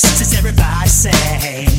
sisters, everybody say.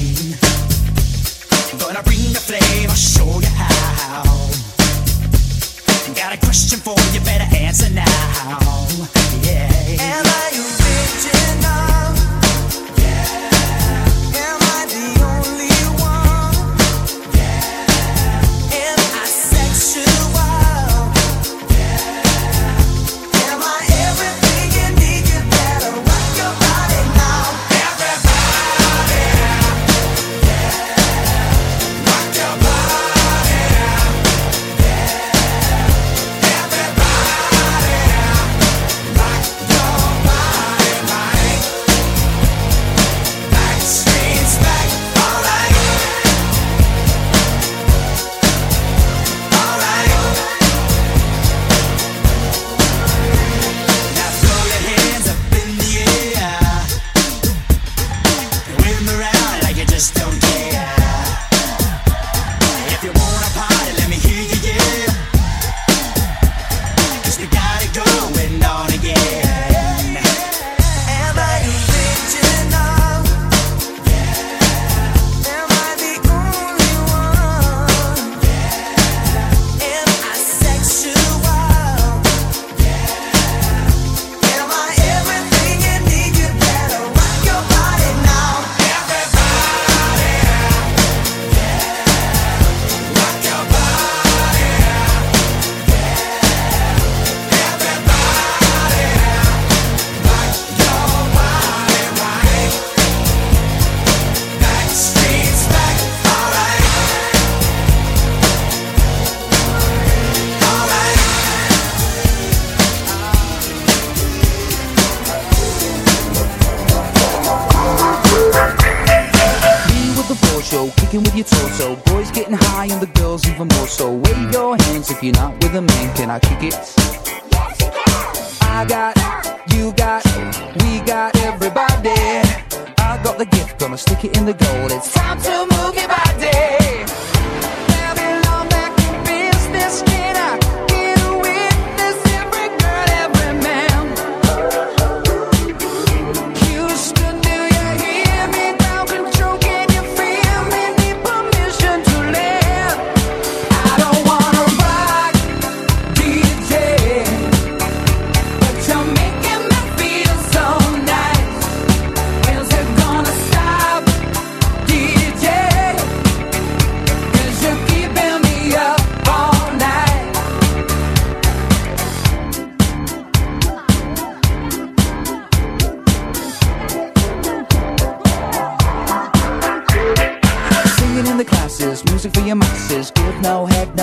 gonna stick it in the gold. It's time to move it.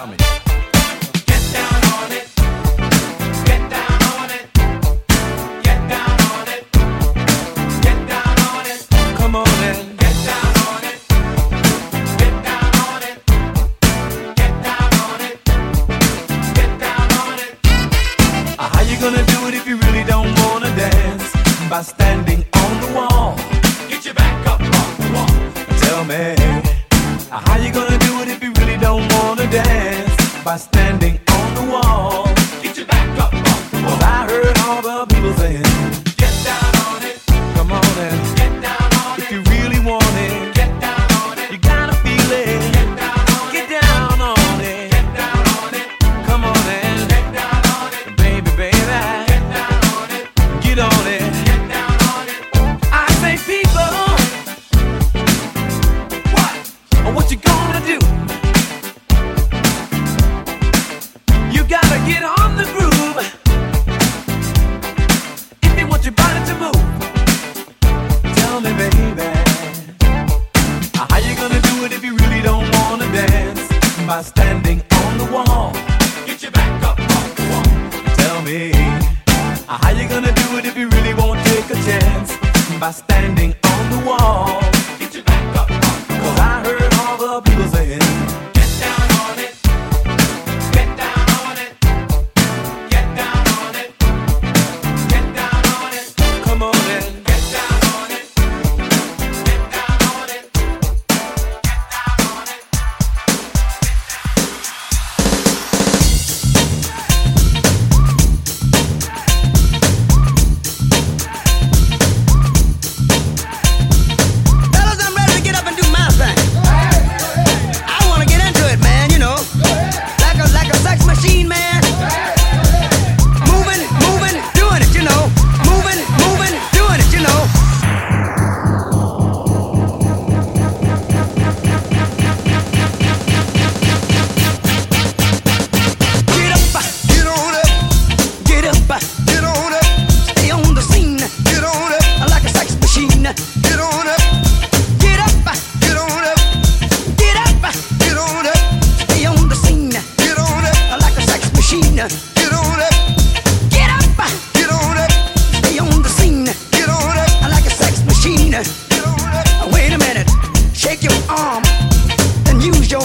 coming.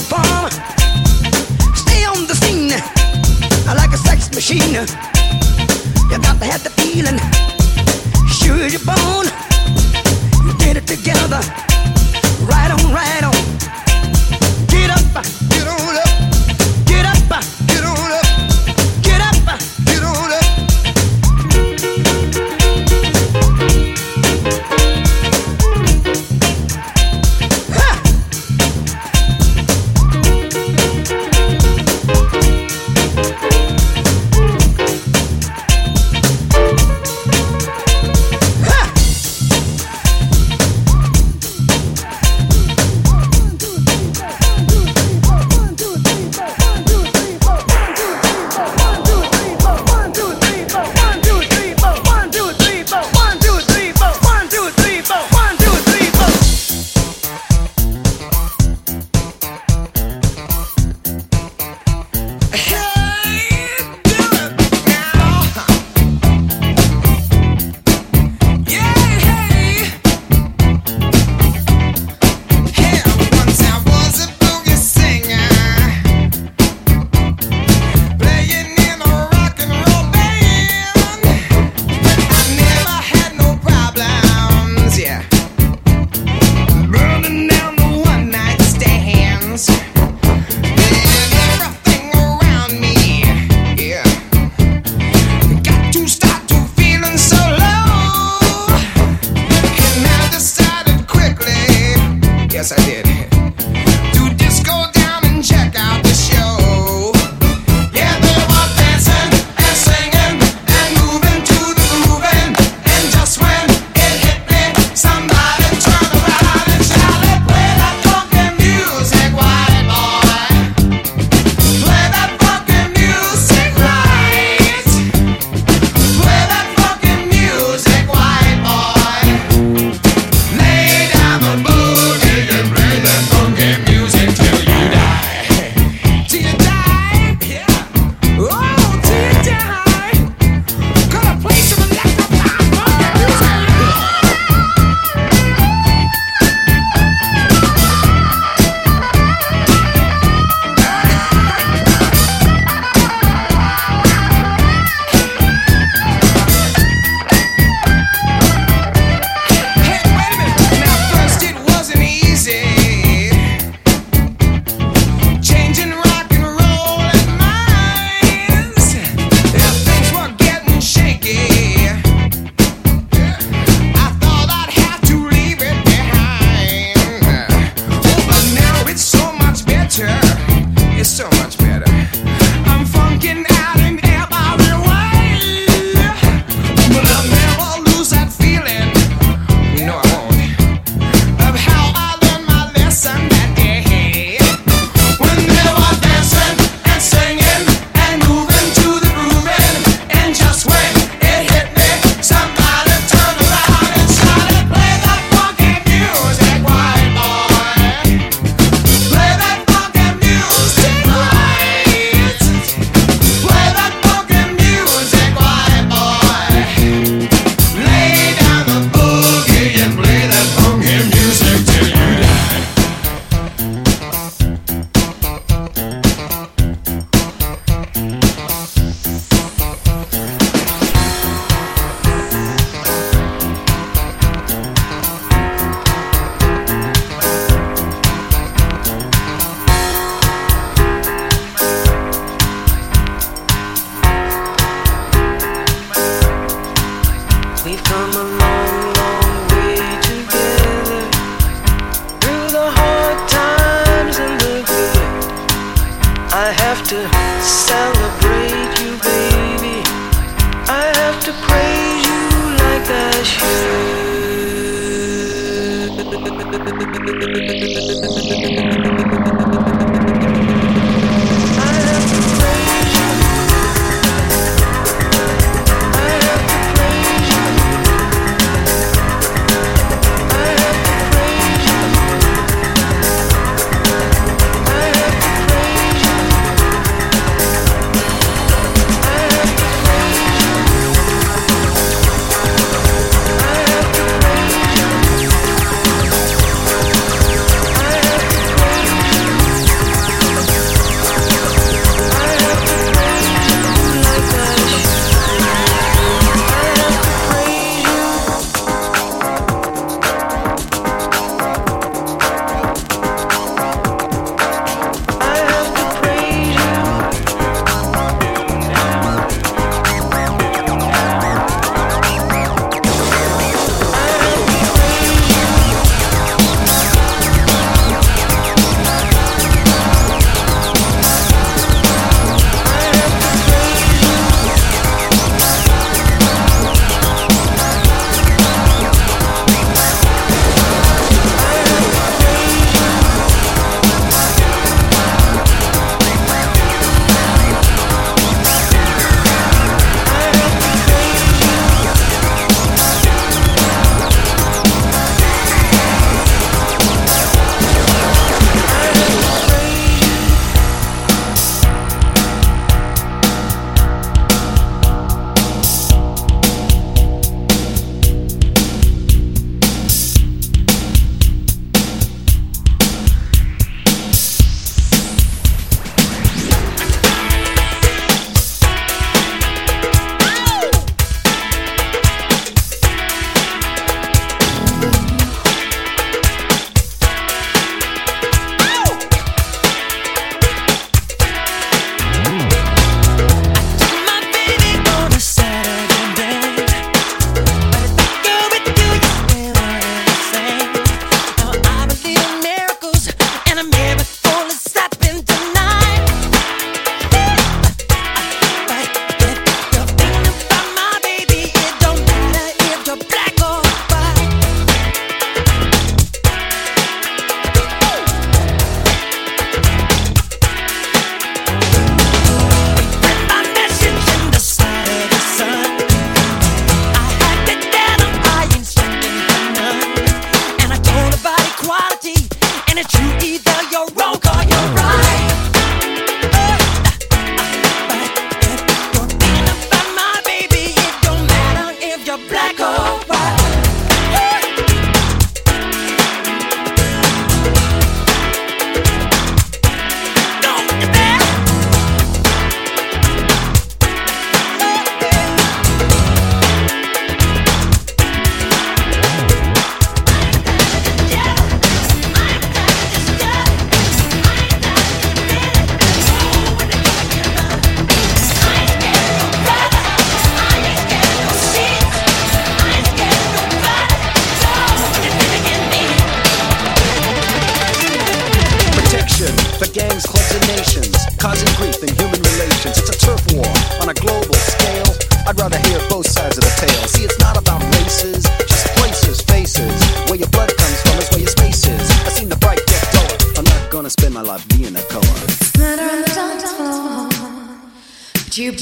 perform. Stay on the scene like a sex machine. You got to have the feeling. Sure you're born. You did it together. Right on, right on.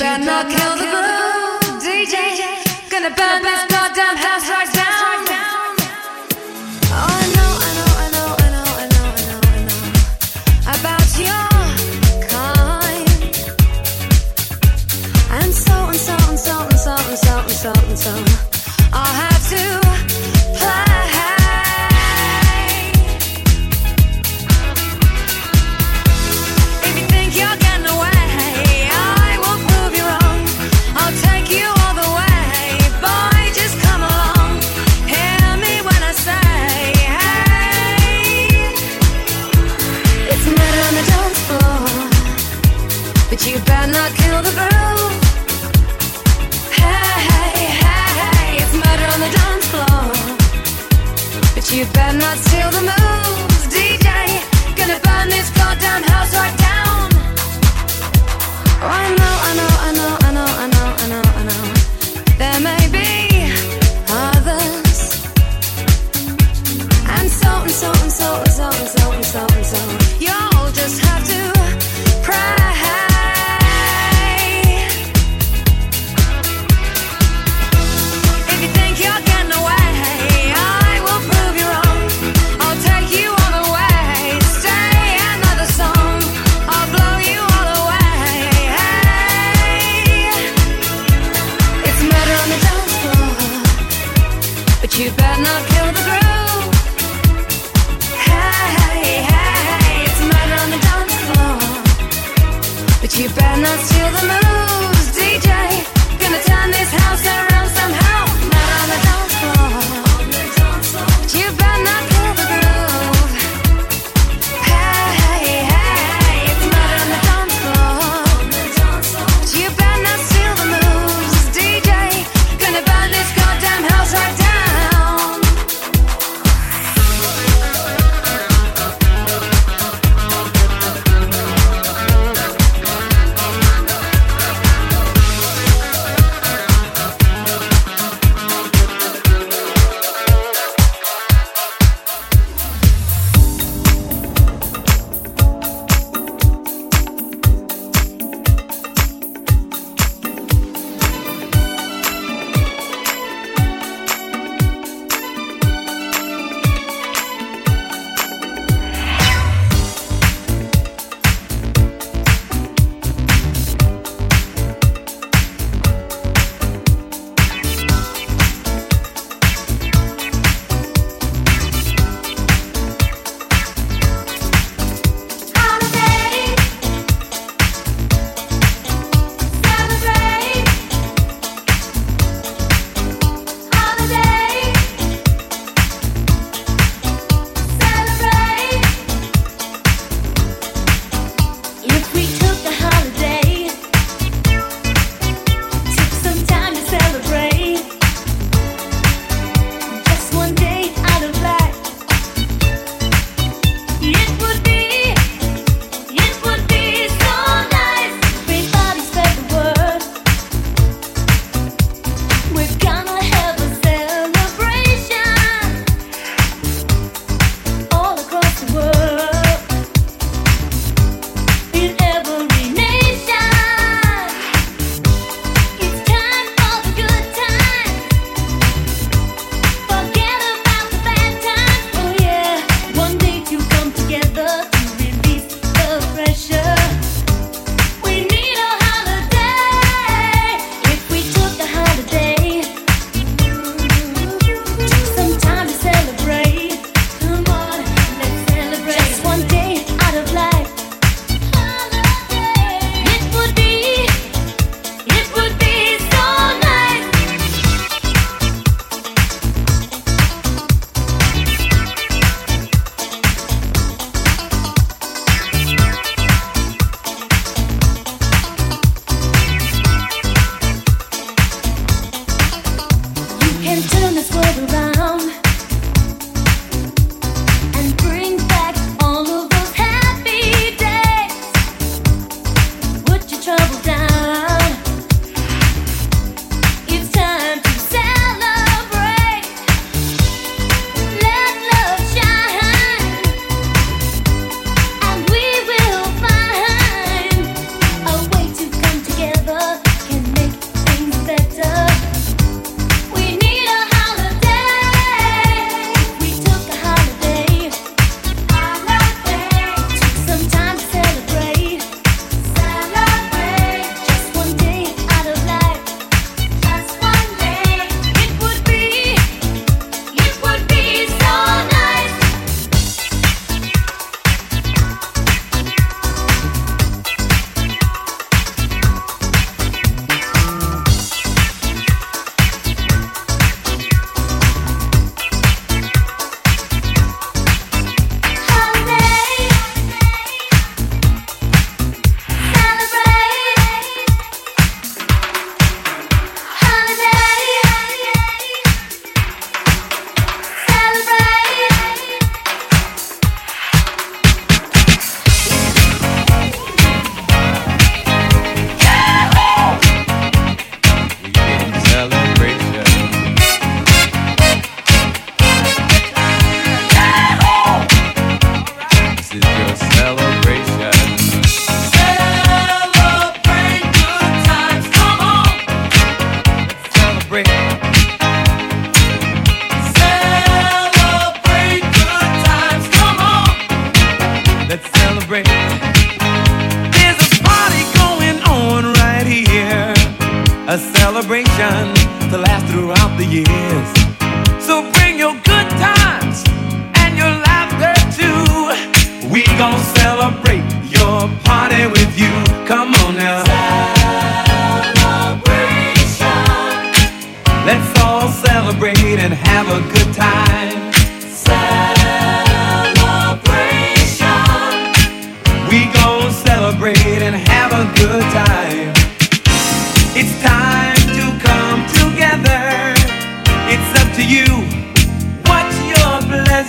better not kill the groove, DJ. Gonna burn this goddamn. till the night